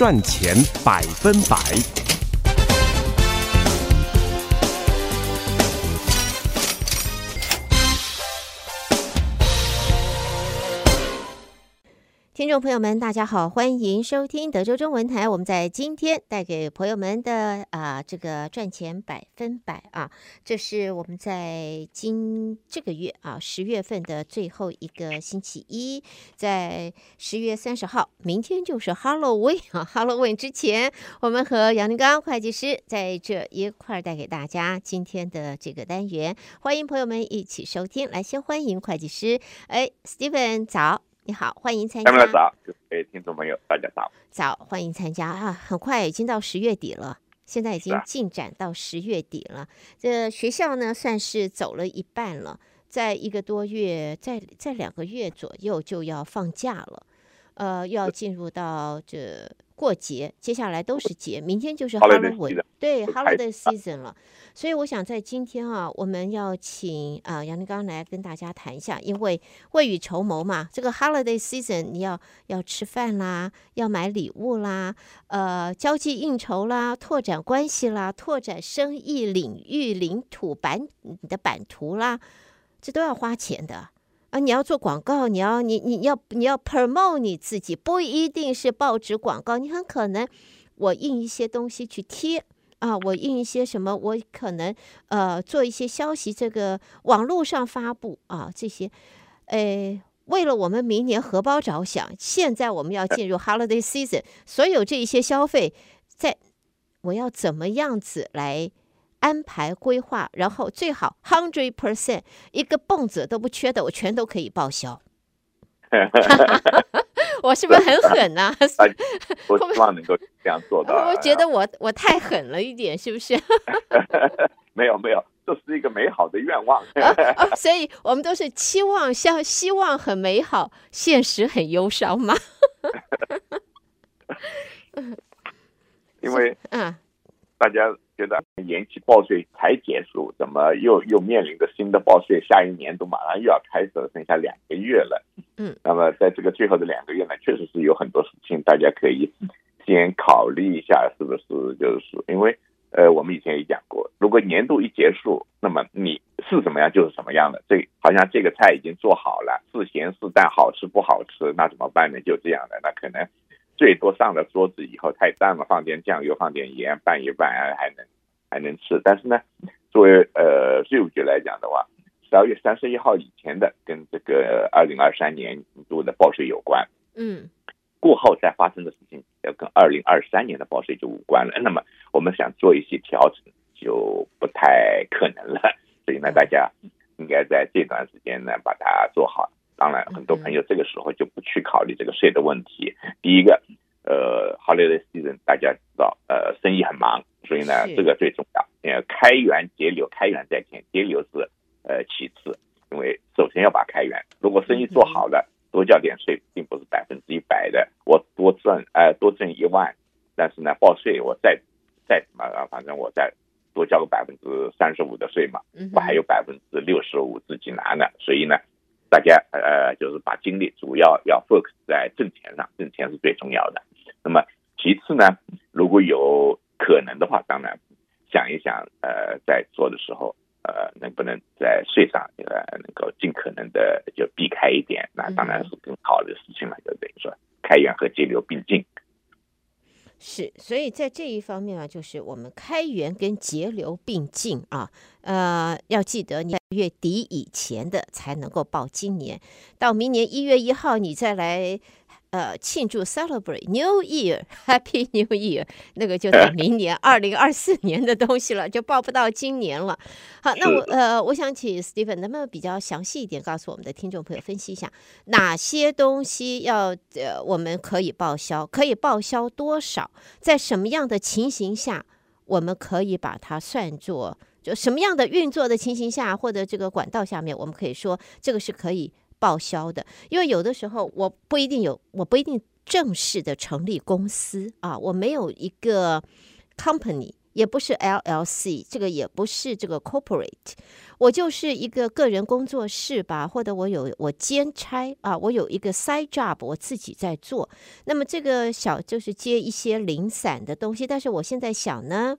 赚钱百分百。听众朋友们，大家好，欢迎收听德州中文台。我们在今天带给朋友们的啊、这个赚钱百分百啊，这是我们在今这个月啊十月份的最后一个星期一，在十月三十号，明天就是 Halloween 啊，Halloween 之前，我们和杨宁刚会计师在这一块带给大家今天的这个单元，欢迎朋友们一起收听。来，先欢迎会计师，哎，Steven 早。你好，欢迎参加。大家早，各位听众朋友，大家早。早，欢迎参加啊！很快已经到十月底了，现在已经进展到十月底了。这学校呢，算是走了一半了，在一个多月，在在两个月左右就要放假了，呃，又要进入到这。过节，接下来都是节，明天就是 Halloween，对 Holiday season 了。所以我想在今天啊，我们要请啊杨立刚来跟大家谈一下，因为未雨绸缪嘛，这个 Holiday season 你要要吃饭啦，要买礼物啦，呃，交际应酬啦，拓展关系啦，拓展生意领域领土版你的版图啦，这都要花钱的。啊，你要做广告，你要你你要你要 promote 你自己，不一定是报纸广告，你很可能我印一些东西去贴啊，我印一些什么，我可能呃做一些消息，这个网络上发布啊，这些，诶，为了我们明年荷包着想，现在我们要进入 holiday season，所有这一些消费，在我要怎么样子来？安排规划，然后最好 hundred percent 一个蹦子都不缺的，我全都可以报销。我是不是很狠呢、啊？我希望能够这样做到。我觉得我我太狠了一点，是不是？没有没有，这是一个美好的愿望。啊啊、所以我们都是期望，像希望很美好，现实很忧伤嘛。因为嗯，大家。觉得延期报税才结束，怎么又又面临着新的报税？下一年都马上又要开始了，剩下两个月了。嗯，那么在这个最后的两个月呢，确实是有很多事情，大家可以先考虑一下，是不是就是说，因为呃，我们以前也讲过，如果年度一结束，那么你是什么样就是什么样的。这好像这个菜已经做好了，是咸是淡，好吃不好吃，那怎么办呢？就这样的，那可能。最多上了桌子以后太淡了，放点酱油，放点盐，拌一拌还能还能吃。但是呢，作为呃税务局来讲的话，十二月三十一号以前的跟这个二零二三年度的报税有关。嗯，过后再发生的事情要跟二零二三年的报税就无关了。那么我们想做一些调整就不太可能了。所以呢，大家应该在这段时间呢把它做好。当然，很多朋友这个时候就不去考虑这个税的问题。第一个，呃，holiday season 大家知道，呃，生意很忙，所以呢，这个最重要。呃，开源节流，开源在前，节流是呃其次。因为首先要把开源，如果生意做好了，多交点税，并不是百分之一百的。我多挣呃多挣一万，但是呢，报税我再再怎么，反正我再多交个百分之三十五的税嘛，我还有百分之六十五自己拿呢。所以呢。大家呃，就是把精力主要要 focus 在挣钱上，挣钱是最重要的。那么其次呢，如果有可能的话，当然想一想，呃，在做的时候，呃，能不能在税上呃能够尽可能的就避开一点，那当然是更好的事情了。就等于说，开源和节流并进。是，所以在这一方面啊，就是我们开源跟节流并进啊，呃，要记得你月底以前的才能够报今年，到明年一月一号你再来。呃，庆祝 celebrate New Year，Happy New Year，那个就在 明年二零二四年的东西了，就报不到今年了。好，那我呃，我想请 Stephen 能不能比较详细一点，告诉我们的听众朋友分析一下，哪些东西要呃我们可以报销，可以报销多少，在什么样的情形下，我们可以把它算作就什么样的运作的情形下，或者这个管道下面，我们可以说这个是可以。报销的，因为有的时候我不一定有，我不一定正式的成立公司啊，我没有一个 company 也不是 LLC，这个也不是这个 corporate，我就是一个个人工作室吧，或者我有我兼差啊，我有一个 side job，我自己在做。那么这个小就是接一些零散的东西，但是我现在想呢，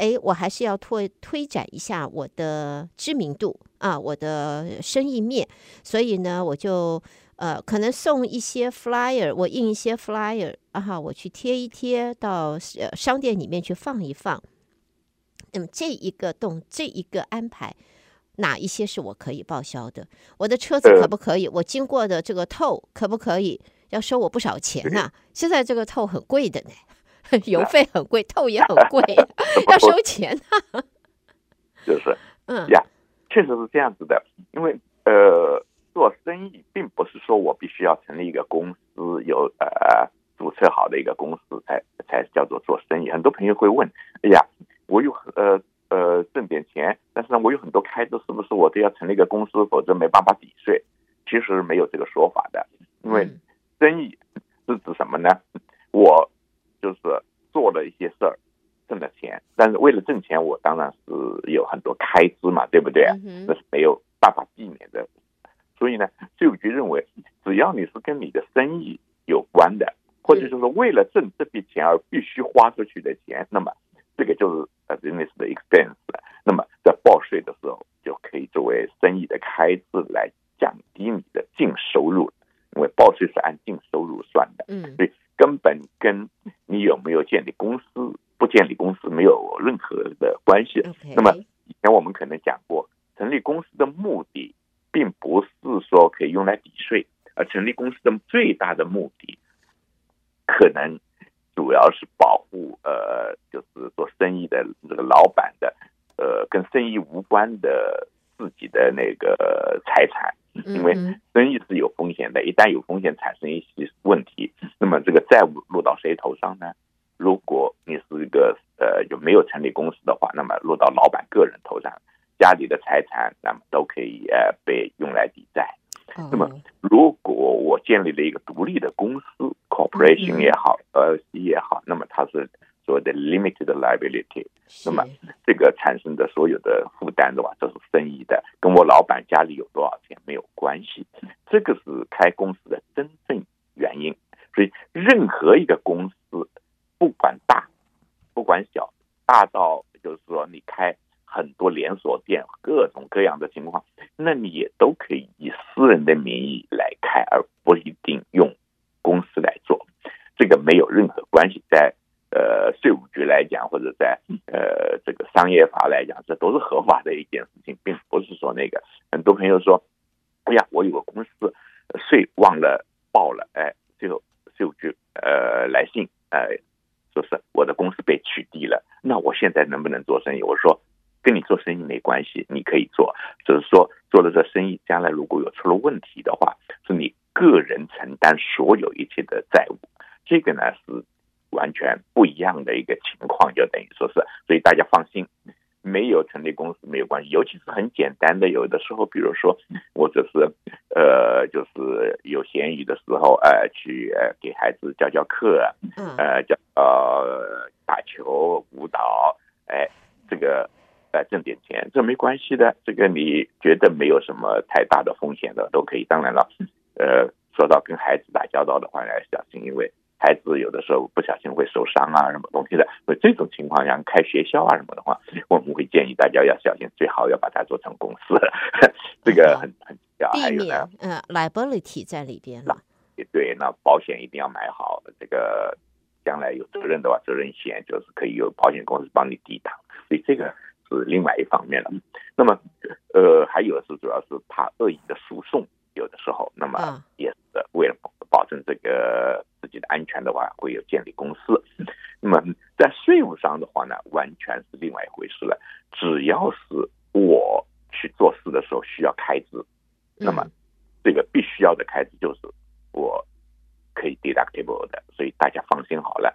哎，我还是要推推展一下我的知名度啊，我的生意面，所以呢，我就。呃，可能送一些 flyer，我印一些 flyer 啊，我去贴一贴到呃商店里面去放一放。那么这一个动，这一个安排，哪一些是我可以报销的？我的车子可不可以？我经过的这个 toll 可不可以？要收我不少钱呢、啊？现在这个 toll 很贵的呢，油费很贵，toll 也很贵，要收钱啊。就是，嗯呀，确实是这样子的，因为呃。做生意并不是说我必须要成立一个公司，有呃注册好的一个公司才才叫做做生意。很多朋友会问：哎呀，我有呃呃挣点钱，但是呢，我有很多开支，是不是我都要成立一个公司，否则没办法抵税？其实没有这个说法的，因为生意是指什么呢？我就是做了一些事儿，挣了钱，但是为了挣钱，我当然是有很多开支嘛，对不对？那是没有办法避免的。所以呢，税务局认为，只要你是跟你的生意有关的，或者就是为了挣这笔钱而必须花出去的钱，那么这个就是呃 business 的 expense。那么在报税的时候，就可以作为生意的开支来降低你的净收入，因为报税是按净收入算的。嗯，所以根本跟你有没有建立公司、不建立公司没有任何的关系。那么以前我们可能讲过，成立公司的目的。并不是说可以用来抵税，而成立公司的最大的目的，可能主要是保护呃，就是做生意的这个老板的呃，跟生意无关的自己的那个财产，因为生意是有风险的，一旦有风险产生一些问题，那么这个债务落到谁头上呢？如果你是一个呃，就没有成立公司的话，那么落到老板个人头上。家里的财产，那么都可以呃被用来抵债。那么，如果我建立了一个独立的公司，corporation 也好，呃也好，那么它是所谓的 limited liability。那么，这个产生的所有的负担的话，都是生意的，跟我老板家里有多少钱没有关系。这个是开公司的真正原因。所以，任何一个公司，不管大，不管小，大到就是说你开。很多连锁店，各种各样的情况，那你也都可以以私人的名义来开，而不一定用公司来做。这个没有任何关系，在呃税务局来讲，或者在呃这个商业法来讲，这都是合法的一件事情，并不是说那个很多朋友说，哎呀，我有个公司税忘了报了，哎，最后税务局呃来信，哎，说是我的公司被取缔了，那我现在能不能做生意？我说。跟你做生意没关系，你可以做，只是说做了这生意，将来如果有出了问题的话，是你个人承担所有一切的债务，这个呢是完全不一样的一个情况，就等于说是，所以大家放心，没有成立公司没有关系，尤其是很简单的，有的时候，比如说我只是呃，就是有闲余的时候，呃，去呃给孩子教教课，呃，教呃打球、舞蹈，哎，这个。呃，挣点钱这没关系的，这个你觉得没有什么太大的风险的都可以。当然了，呃，说到跟孩子打交道的话，要小心，因为孩子有的时候不小心会受伤啊，什么东西的。所以这种情况下，开学校啊什么的话，我们会建议大家要小心，最好要把它做成公司，这个很很重要。避免嗯、呃、liability 在里边了。对，那保险一定要买好，这个将来有责任的话，责任险就是可以由保险公司帮你抵挡，所以这个。是另外一方面了，那么，呃，还有是主要是怕恶意的诉讼，有的时候，那么也是为了保证这个自己的安全的话，会有建立公司。那么在税务上的话呢，完全是另外一回事了。只要是我去做事的时候需要开支，那么这个必须要的开支就是我可以 deductible 的，所以大家放心好了。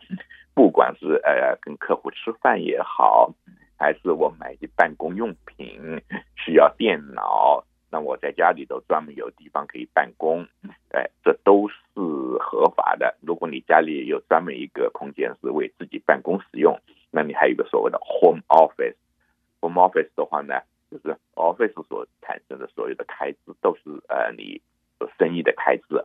不管是呃跟客户吃饭也好。还是我买一些办公用品，需要电脑，那我在家里头专门有地方可以办公，哎，这都是合法的。如果你家里有专门一个空间是为自己办公使用，那你还有一个所谓的 home office，home office 的话呢，就是 office 所产生的所有的开支都是呃你生意的开支，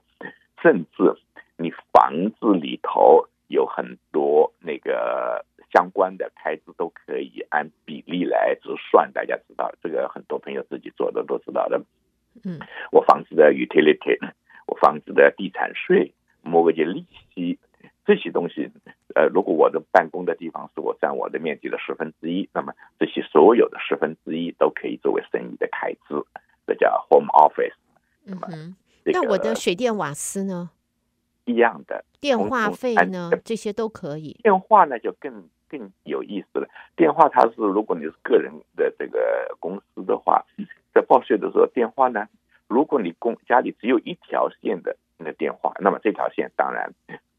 甚至你房子里头有很多那个相关的开支都可以按比例来折算，大家知道这个很多朋友自己做的都知道的。嗯，我房子的 utility，我房子的地产税，某些利息。这些东西，呃，如果我的办公的地方是我占我的面积的十分之一，那么这些所有的十分之一都可以作为生意的开支，这叫 home office。嗯哼，那我的水电瓦斯呢？一样的。电话费呢？这些都可以。电话呢就更更有意思了。电话它是如果你是个人的这个公司的话，在报税的时候，电话呢，如果你公家里只有一条线的那个电话，那么这条线当然。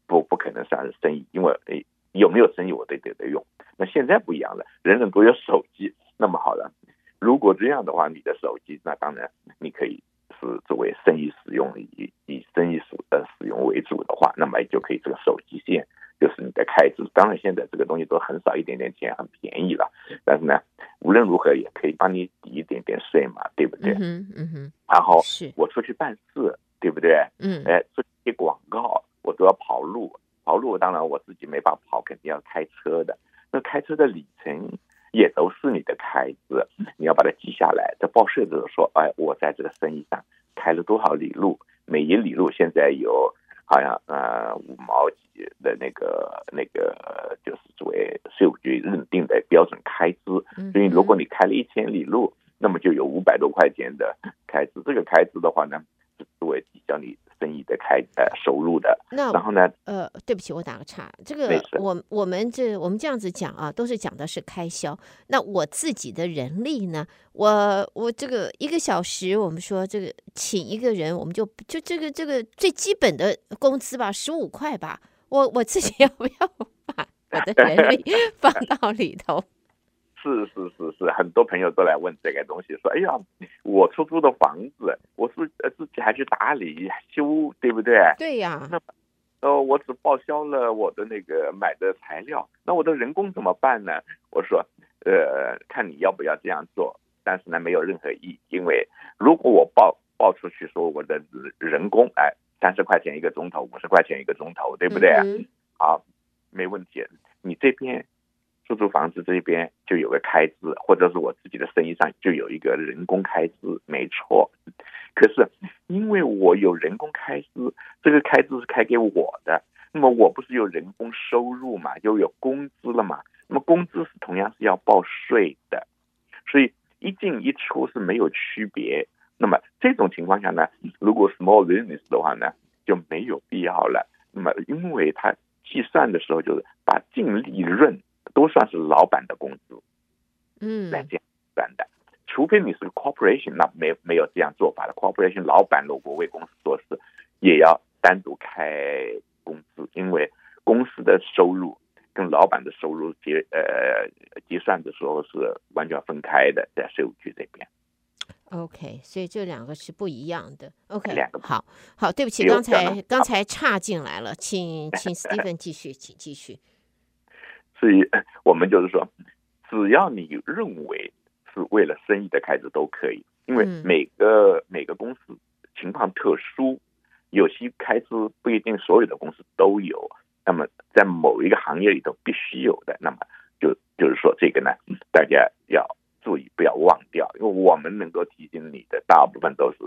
不不可能算是生意，因为诶有没有生意我都得得用。那现在不一样了，人人都有手机。那么好了，如果这样的话，你的手机那当然你可以是作为生意使用，以以生意使呃使用为主的话，那么就可以这个手机线就是你的开支。当然现在这个东西都很少一点点钱，很便宜了。但是呢，无论如何也可以帮你抵一点点税嘛，对不对？嗯嗯哼。然后我出去办事，对不对？嗯。哎，做一些广告。我都要跑路，跑路当然我自己没法跑，肯定要开车的。那开车的里程也都是你的开支，你要把它记下来。在报税的时候说，哎，我在这个生意上开了多少里路，每一里路现在有好像呃五毛几的那个那个，就是作为税务局认定的标准开支。所以如果你开了一千里路，那么就有五百多块钱的开支。这个开支的话呢，是作为抵消你。生意的开呃收入的，那然后呢？呃，对不起，我打个岔。这个我我们这我们这样子讲啊，都是讲的是开销。那我自己的人力呢？我我这个一个小时，我们说这个请一个人，我们就就这个这个最基本的工资吧，十五块吧。我我自己要不要把我的人力放到里头？是是是是，很多朋友都来问这个东西，说：“哎呀，我出租的房子，我是呃自己还去打理修，对不对？”对呀。那呃，我只报销了我的那个买的材料，那我的人工怎么办呢？我说：“呃，看你要不要这样做，但是呢，没有任何意义，因为如果我报报出去说我的人工哎三十块钱一个钟头，五十块钱一个钟头，对不对？嗯、好，没问题，你这边。”出租房子这边就有个开支，或者是我自己的生意上就有一个人工开支，没错。可是因为我有人工开支，这个开支是开给我的，那么我不是有人工收入嘛，又有工资了嘛。那么工资是同样是要报税的，所以一进一出是没有区别。那么这种情况下呢，如果 small business 的话呢，就没有必要了。那么因为他计算的时候就是把净利润。都算是老板的工资，嗯，来这样算的。除非你是 corporation，那没没有这样做法的。corporation 老板如果为公司做事，也要单独开工资，因为公司的收入跟老板的收入结呃结算的时候是完全分开的，在税务局这边。OK，所以这两个是不一样的。OK，两个好好，对不起，刚才刚才岔进来了，请请 Stephen 继续，请继续。所以，我们就是说，只要你认为是为了生意的开支都可以，因为每个每个公司情况特殊，有些开支不一定所有的公司都有。那么，在某一个行业里头必须有的，那么就就是说这个呢，大家要注意不要忘掉，因为我们能够提醒你的大部分都是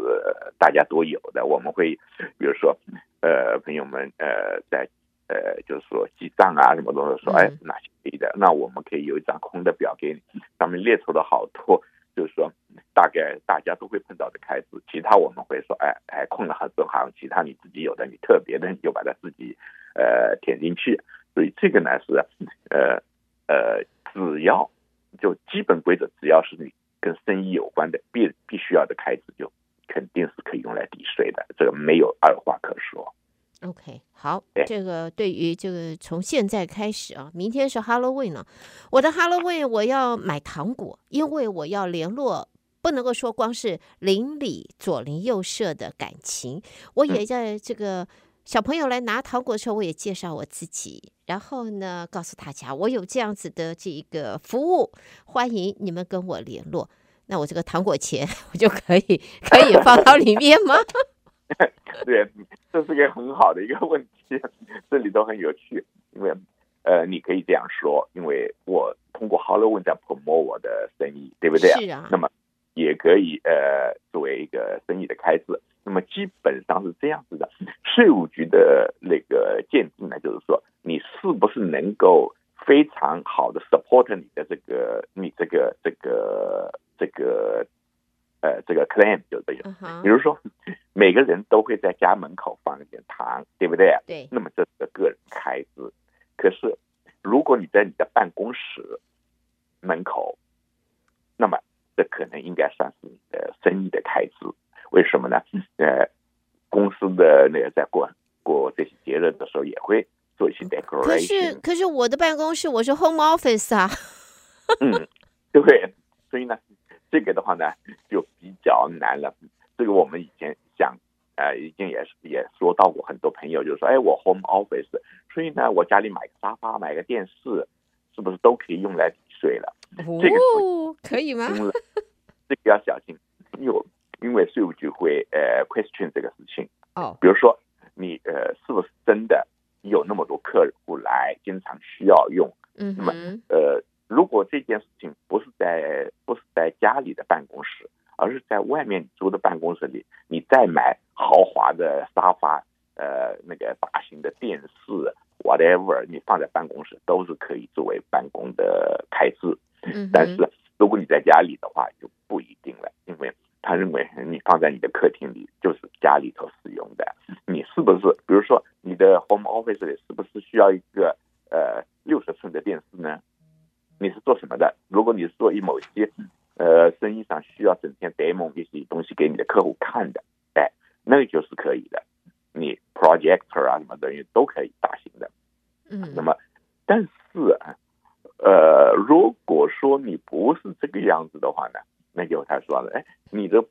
大家都有的。我们会比如说，呃，朋友们，呃，在。呃，就是说记账啊，什么东西说，哎，哪些可以的？那我们可以有一张空的表给你，上面列出了好多，就是说大概大家都会碰到的开支。其他我们会说，哎，哎，空了很多行，其他你自己有的，你特别的你就把它自己呃填进去。所以这个呢是呃呃，只要就基本规则，只要是你跟生意有关的必必须要的开支，就肯定是可以用来抵税的，这个没有二这个对于这个从现在开始啊，明天是 Halloween 了，我的 Halloween 我要买糖果，因为我要联络，不能够说光是邻里左邻右舍的感情，我也在这个小朋友来拿糖果的时候，我也介绍我自己，然后呢，告诉大家我有这样子的这个服务，欢迎你们跟我联络。那我这个糖果钱，我就可以可以放到里面吗？对，这是个很好的一个问题，这里都很有趣，因为呃，你可以这样说，因为我通过 Halloween 在 promote 我的生意，对不对？是啊。那么也可以呃作为一个生意的开支。那么基本上是这样子的，税务局的那个鉴定呢，就是说你是不是能够非常好的 support 你的这个你这个这个这个呃这个 claim 就这样。比如说每个人都会在家门口放一点糖，对不对？对。那么这是个个人开支。可是如果你在你的办公室门口，那么这可能应该算是你的生意的开支。为什么呢？呃，公司的那个在过过这些节日的时候，也会做一些 decoration。可是，可是我的办公室我是 home office 啊。嗯，对不对，所以呢，这个的话呢，就比较难了。这个我们以前讲，呃，已经也是也说到过，很多朋友就说，哎，我 home office，所以呢，我家里买个沙发，买个电视，是不是都可以用来抵税了？哦，这个可以吗？这个要小心，有。因为税务局会呃 question 这个事情哦，比如说你呃是不是真的有那么多客户来经常需要用？嗯，那么呃如果这件事情不是在家里的办公室，而是在外面租的办公室里，你再买豪华的沙发，呃那个大型的电视，whatever，你放在办公室都是可以作为办公的开支。嗯，但是如果你在家里的话就不一定了，因为。他认为你放在你的客厅里就是家里头使用的，你是不是？比如说你的 home office 里是不是需要一个呃六十寸的电视呢？你是做什么的？如果你是做一某些呃生意上需要整天 demo 一些东西给你的客户看的，哎，那个就是可以的。你 projector 啊什么等于都可以大型的。嗯。那么，但是啊呃，如果说你不是这个样子的话呢？那就他说了，哎，你的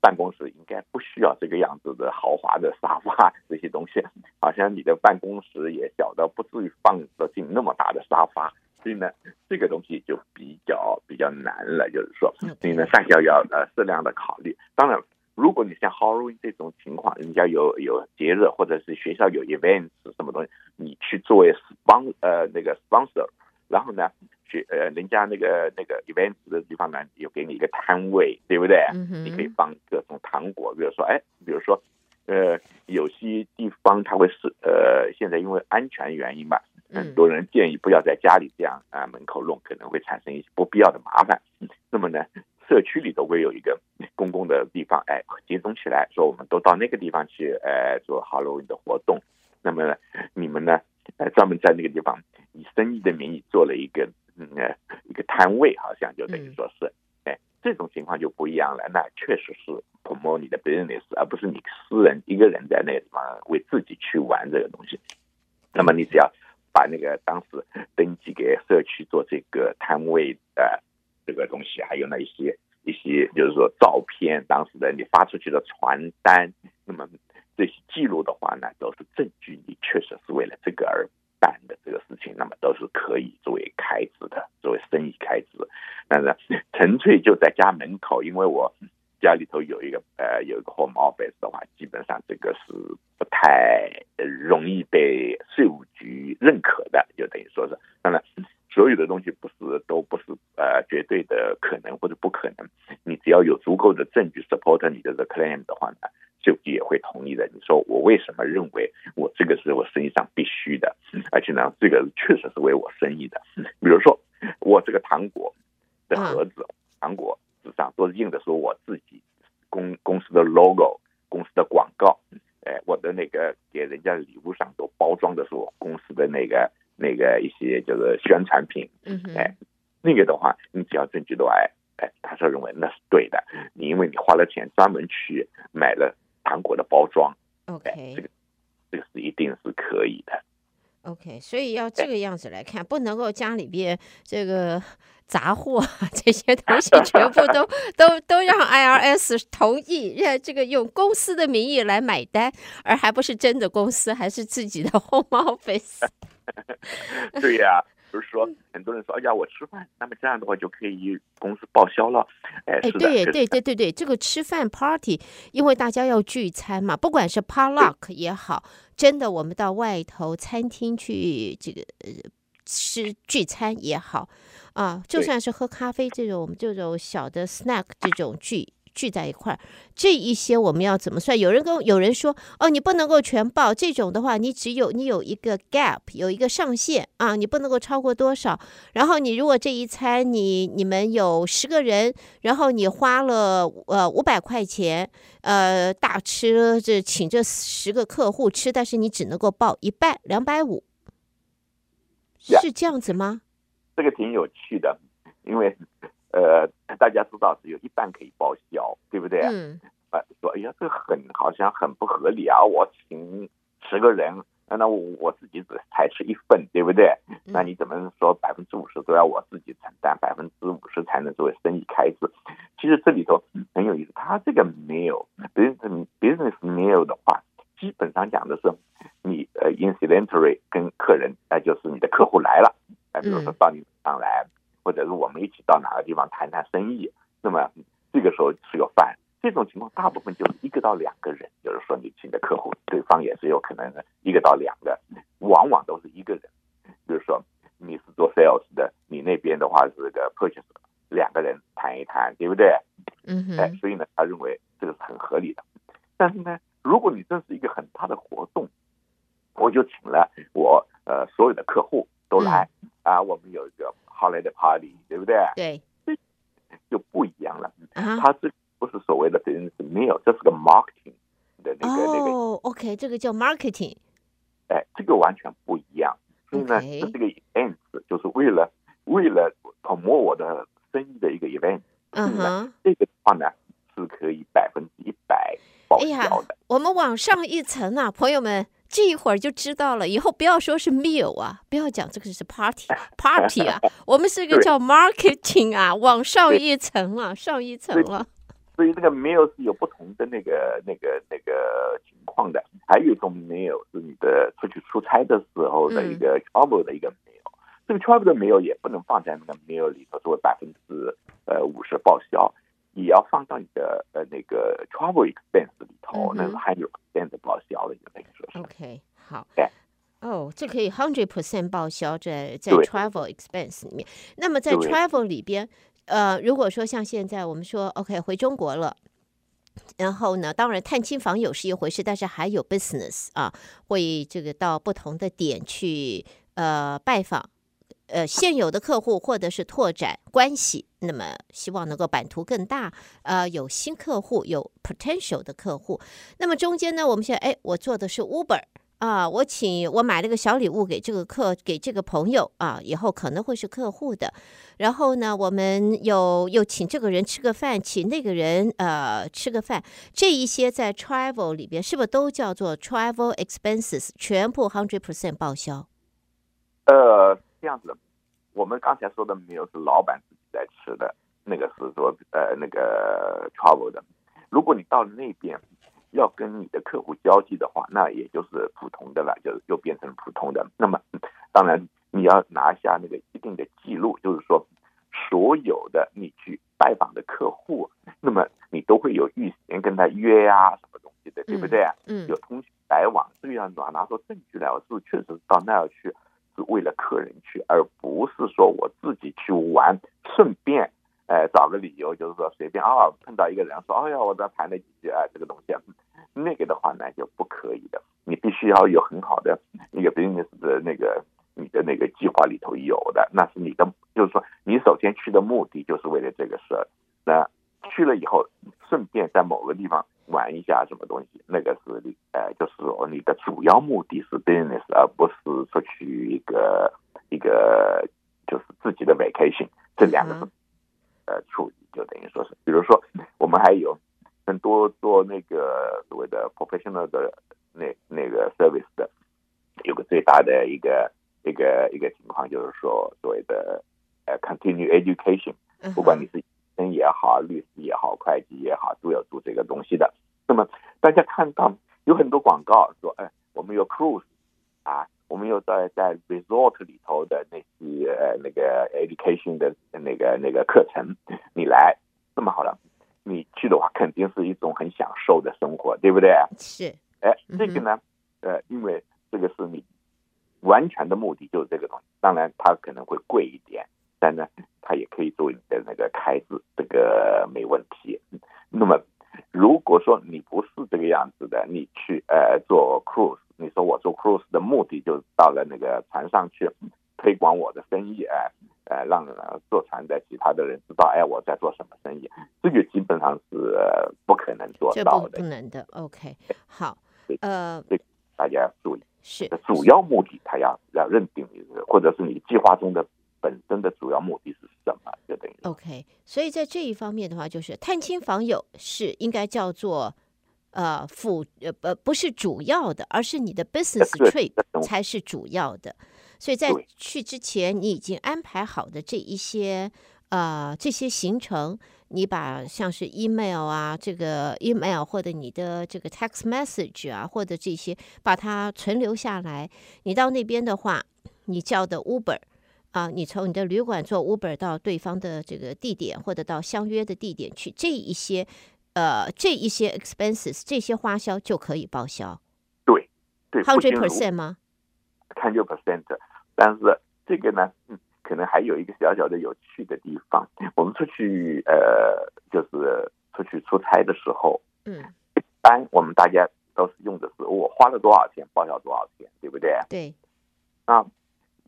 办公室应该不需要这个样子的豪华的沙发这些东西，好像你的办公室也小到不至于放得进那么大的沙发，所以呢，这个东西就比较比较难了，就是说，所以呢，大家要呃适量的考虑。当然，如果你像 Halloween 这种情况，人家有有节日或者是学校有 events 什么东西，你去作为 spon 呃那个 sponsor，然后呢。学呃，人家那个那个 events 的地方呢，有给你一个摊位，对不对？嗯、你可以放各种糖果，比如说，哎，比如说，呃，有些地方它会是呃，现在因为安全原因吧，很多人建议不要在家里这样啊、呃、门口弄，可能会产生一些不必要的麻烦。那么呢，社区里都会有一个公共的地方，哎，集中起来，说我们都到那个地方去，呃，做 Halloween 的活动。那么呢，你们呢，呃，专门在那个地方以生意的名义做了一个。嗯，一个摊位好像就等于说是，哎，这种情况就不一样了。那确实是 promote 你的 business，而不是你私人一个人在那个地方为自己去玩这个东西。那么你只要把那个当时登记给社区做这个摊位的这个东西，还有那一些一些就是说照片，当时的你发出去的传单，那么这些记录的话呢，都是证据，你确实是为了这个而。办的这个事情，那么都是可以作为开支的，作为生意开支。但是纯粹就在家门口，因为我家里头有一个呃有一个 home office 的话，基本上这个是不太容易被税务局认可的，就等于说是。当然，所有的东西不是都不是呃绝对的可能或者不可能，你只要有足够的证据 support 你的这个 claim 的话呢。就也会同意的。你说我为什么认为我这个是我生意上必须的，而且呢，这个确实是为我生意的。比如说，我这个糖果的盒子，糖果纸上都印的是我自己公公司的 logo、公司的广告。哎，我的那个给人家的礼物上都包装的是我公司的那个那个一些就是宣传品。哎，那个的话，你只要证据的话，哎，他说认为那是对的。你因为你花了钱专门去买了。糖果的包装，OK，这个这个是一定是可以的。OK，所以要这个样子来看，不能够家里边这个杂货这些东西全部都 都都让 IRS 同意，让这个用公司的名义来买单，而还不是真的公司，还是自己的 home office。对呀、啊。就是说，很多人说，哎呀，我吃饭，那么这样的话就可以公司报销了。哎，是的，对对对对对，这个吃饭 party，因为大家要聚餐嘛，不管是 potluck 也好，真的我们到外头餐厅去这个吃聚餐也好，啊，就算是喝咖啡这种我们这种小的 snack 这种聚。聚在一块儿，这一些我们要怎么算？有人跟有人说，哦，你不能够全报这种的话，你只有你有一个 gap，有一个上限啊，你不能够超过多少。然后你如果这一餐你你们有十个人，然后你花了呃五百块钱，呃大吃这请这十个客户吃，但是你只能够报一半两百五，是这样子吗？这个挺有趣的，因为。呃，大家知道只有一半可以报销，对不对？嗯。啊，说哎呀，这很好像很不合理啊！我请十个人，那我我自己只才吃一份，对不对？那你怎么说百分之五十都要我自己承担，百分之五十才能作为生意开支？其实这里头很有意思，他这个 meal business business meal 的话，基本上讲的是你呃 incidentally 跟客人，那就是你的客户来了，哎，比如说到你上来。或者是我们一起到哪个地方谈谈生意，那么这个时候吃个饭，这种情况大部分就是一个到两个人，就是说你请的客户，对方也是有可能的一个到两个，往往都是一个人。比如说你是做 sales 的，你那边的话是个 purchase，两个人谈一谈，对不对？嗯哼。哎，所以呢，他认为这个是很合理的。但是呢，如果你这是一个很大的活动，我就请了我呃所有的客户都来、嗯、啊，我们有一个。holiday party，对不对？对，就不一样了。Uh-huh. 它这不是所谓的 business meal，这是个 marketing 的那个、oh, 那个。哦，OK，这个叫 marketing。哎，这个完全不一样。所以呢.这是个 event，就是为了为了 promote 我的生意的一个 event。嗯哼，这个的话呢是可以百分之一百报销的。哎，我们往上一层啊，朋友们。这一会儿就知道了，以后不要说是 meal 啊，不要讲这个是 party party 啊，我们是一个叫 marketing 啊，往上一层啊，上一层了。所以这个 meal 是有不同的那个那个那个情况的，还有一种 meal 是你的出去出差的时候的一个 travel 的一个 meal，嗯，这个 travel 的 meal 也不能放在那个 meal 里头作为百分之呃五十报销。也要放到你的呃那个 travel expense 里头，嗯、那个还有 expense 报销的，就等于说是。OK，好。对。哦，这可以 hundred percent 报销在在 travel expense 里面。那么在 travel 里边，呃，如果说像现在我们说 OK 回中国了，然后呢，当然探亲访友是一回事，但是还有 business 啊，会这个到不同的点去呃拜访。呃，现有的客户或者是拓展关系，那么希望能够版图更大，呃，有新客户，有 potential 的客户。那么中间呢，我们现在哎，我做的是 Uber 啊，我请我买了个小礼物给这个客，给这个朋友啊，以后可能会是客户的。然后呢，我们又又请这个人吃个饭，请那个人呃吃个饭，这一些在 travel 里边是不是都叫做 travel expenses，全部 hundred percent 报销？呃。这样子的，我们刚才说的没有是老板自己在吃的，那个是说呃那个 travel 的。如果你到了那边要跟你的客户交际的话，那也就是普通的了，就又变成普通的。那么当然你要拿下那个一定的记录，就是说所有的你去拜访的客户，那么你都会有预先跟他约呀、啊、什么东西的，对不对？嗯，有通讯来往，这样子啊，拿出证据来，我是确实到那儿去。是为了客人去，而不是说我自己去玩，顺便，呃，找个理由，就是说随便啊碰到一个人说，哎呀，我在谈了几句啊，这个东西，那个的话呢就不可以的，你必须要有很好的一个 business 的那个你的那个计划里头有的，那是你的，就是说你首先去的目的就是为了这个事儿，那去了以后，顺便在某个地方。玩一下什么东西，那个是你，呃，就是说你的主要目的是 business，而不是说去一个一个就是自己的 vacation，这两个是呃处理，就等于说是，比如说我们还有很多做那个所谓的 professional 的那那个 service 的，有个最大的一个一个一个情况，就是说所谓的呃 continue education，不管你是医生也好，律师也好，会计也好，都要做这个东西的。那么大家看到有很多广告说，哎，我们有 cruise 啊，我们有在在 resort 里头的那些呃那个 education 的那个那个课程，你来，那么好了，你去的话肯定是一种很享受的生活，对不对？是。哎，这个呢，呃，因为这个是你完全的目的就是这个东西，当然它可能会贵一点，但呢，它也可以作为你的那个开支，这个没问题。那么。如果说你不是这个样子的，你去呃做 cruise，你说我做 cruise 的目的那个船上去推广我的生意，哎，呃，让坐船的其他的人知道，哎，我在做什么生意，这个基本上是不可能做到的，不，不能的。OK，好，呃，这大家要注意，是。主要目的，他要要认定，或者是你计划中的本身的主要目的是什么，就等于 OK。所以在这一方面的话，就是探亲访友是应该叫做呃辅呃不不是主要的，而是你的 business trip 才是主要的。所以在去之前，你已经安排好的这一些呃这些行程，你把像是 email 啊这个 email 或者你的这个 text message 啊或者这些把它存留下来。你到那边的话，你叫的 Uber。啊，你从你的旅馆坐 Uber 到对方的这个地点，或者到相约的地点去，这一些，呃，这一些 expenses，这些花销就可以报销。对，对，hundred percent 吗？hundred percent。但是这个呢，嗯，可能还有一个小小的有趣的地方。我们出去，呃，就是出去出差的时候，嗯，一般我们大家都是用的是我花了多少钱报销多少钱，对不对？对。那。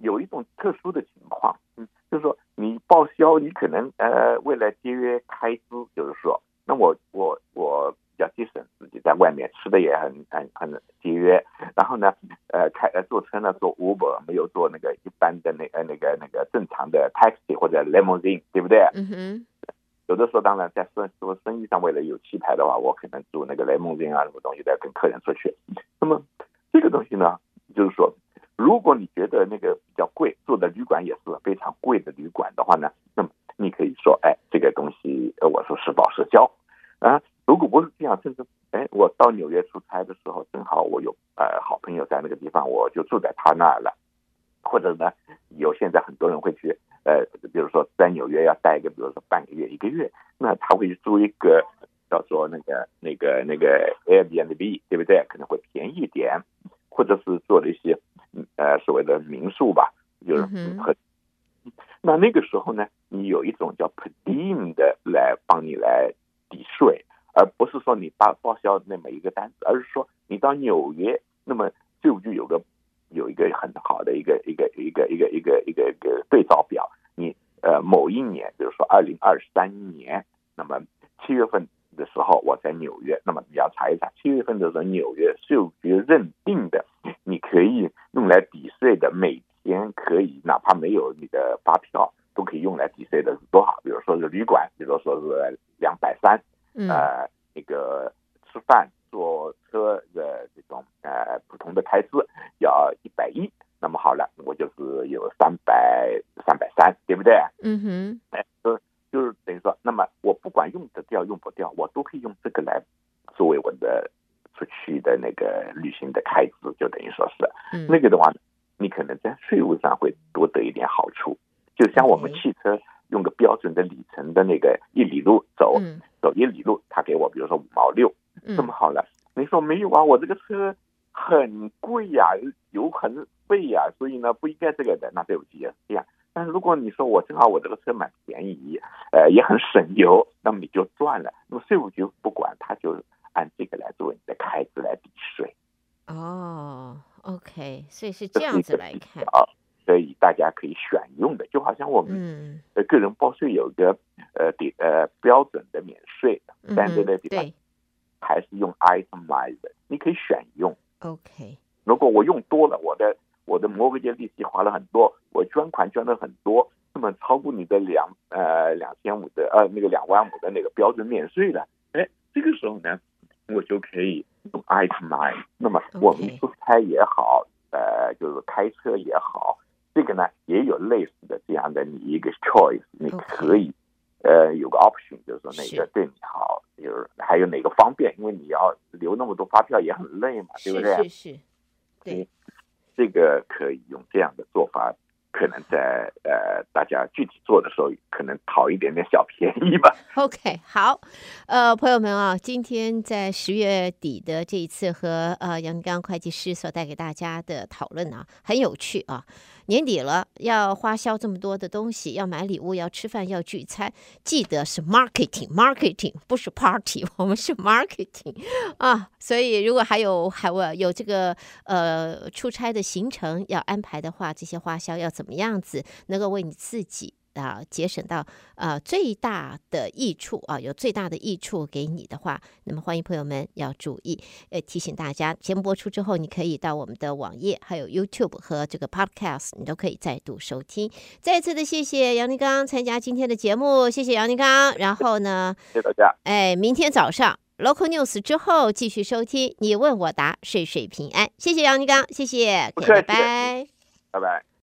有一种特殊的情况，嗯，就是说你报销，你可能呃为了节约开支，就是说，那我我我比较节省自己，在外面吃的也很很很节约，然后呢，呃开呃坐车呢坐 Uber，没有坐那个一般的那呃那个那个正常的 taxi 或者 limousine，对不对？嗯哼。有的时候当然在生做生意上，为了有气派的话，我可能住那个 limousine 啊什么东西的跟客人出去。那么这个东西呢，就是说。如果你觉得那个比较贵，住的旅馆也是非常贵的旅馆的话呢，那么你可以说，哎，这个东西我说实报实销啊。如果不是这样，甚至哎，我到纽约出差的时候，正好我有呃好朋友在那个地方，我就住在他那儿了。或者呢，有现在很多人会去呃，比如说在纽约要待一个，比如说半个月、一个月，那他会租一个叫做那个那个那个 Airbnb，对不对？可能会便宜一点，或者是做了一些。呃，所谓的民宿吧，就是很，那那个时候呢，你有一种叫 per diem 的来帮你来抵税，而不是说你报报销那么一个单子，而是说纽约，那么税务局有个有一个很好的一个一个一个一个一个一个一个对照表，你呃某一年，比如说二零二三年，那么七月份。的时候我在纽约，那么你要查一查七月份的时候纽约税务局认定的，你可以用来抵税的，每天可以哪怕没有你的发票，都可以用来抵税的是多少？比如说是旅馆，比如说是两百三，呃，那个吃饭坐车的这种呃普通的开支要一百一，那么好了，我就是有三百三百三，对不对？嗯哼，哎，就就是等于说，那么我不管用得掉用不掉，我都可以用这个来作为我的出去的那个旅行的开支，就等于说是，嗯、那个的话，你可能在税务上会多得一点好处。就像我们汽车用个标准的里程的那个一里路走，嗯、走一里路，他给我比如说五毛六，这么好了。你说没有啊？我这个车很贵呀，油很费呀，所以呢不应该这个的。那对不起，也是这样。但如果你说我正好我这个车蛮便宜，呃，也很省油，那么你就赚了。那么税务局不管，他就按这个来做你的开支来抵税。哦，OK，所以是这样子来看。啊，所以大家可以选用的，就好像我们呃个人报税有一个呃的呃标准的免税，但这个地方还是用 itemized，你可以选用。OK，如果我用多了，我的。我的摩羯利息花了很多，我捐款捐了很多，那么超过你的两呃两千五的呃那个两万五的那个标准免税了，哎，这个时候呢，我就可以用 itemize。那么我们出差也好，呃，就是开车也好，这个呢也有类似的这样的你一个 choice，你可以 Okay. 呃有个 option，就是说哪个对你好，就是是还有哪个方便，因为你要留那么多发票也很累嘛，对不对？是是，对，这个可以用这样的做法。可能在呃，大家具体做的时候，可能讨一点点小便宜吧。OK，好，呃，朋友们啊，今天在十月底的这一次和呃杨刚会计师所带给大家的讨论啊，很有趣啊。年底了，要花销这么多的东西，要买礼物，要吃饭，要聚餐，记得是 marketing，marketing 不是 party，我们是 marketing 啊。所以如果还有还有有这个呃出差的行程要安排的话，这些花销要怎么样子能够为你自己。啊，节省到呃最大的益处啊，有最大的益处给你的话，那么欢迎朋友们要注意。呃，提醒大家，节目播出之后，你可以到我们的网页，还有 YouTube 和这个 Podcast，你都可以再度收听。再次的谢谢杨立刚参加今天的节目，谢谢杨立刚。然后呢，谢谢大家。哎，明天早上 Local News 之后继续收听，你问我答，岁岁平安。谢谢杨宁刚，谢谢。拜拜，拜拜。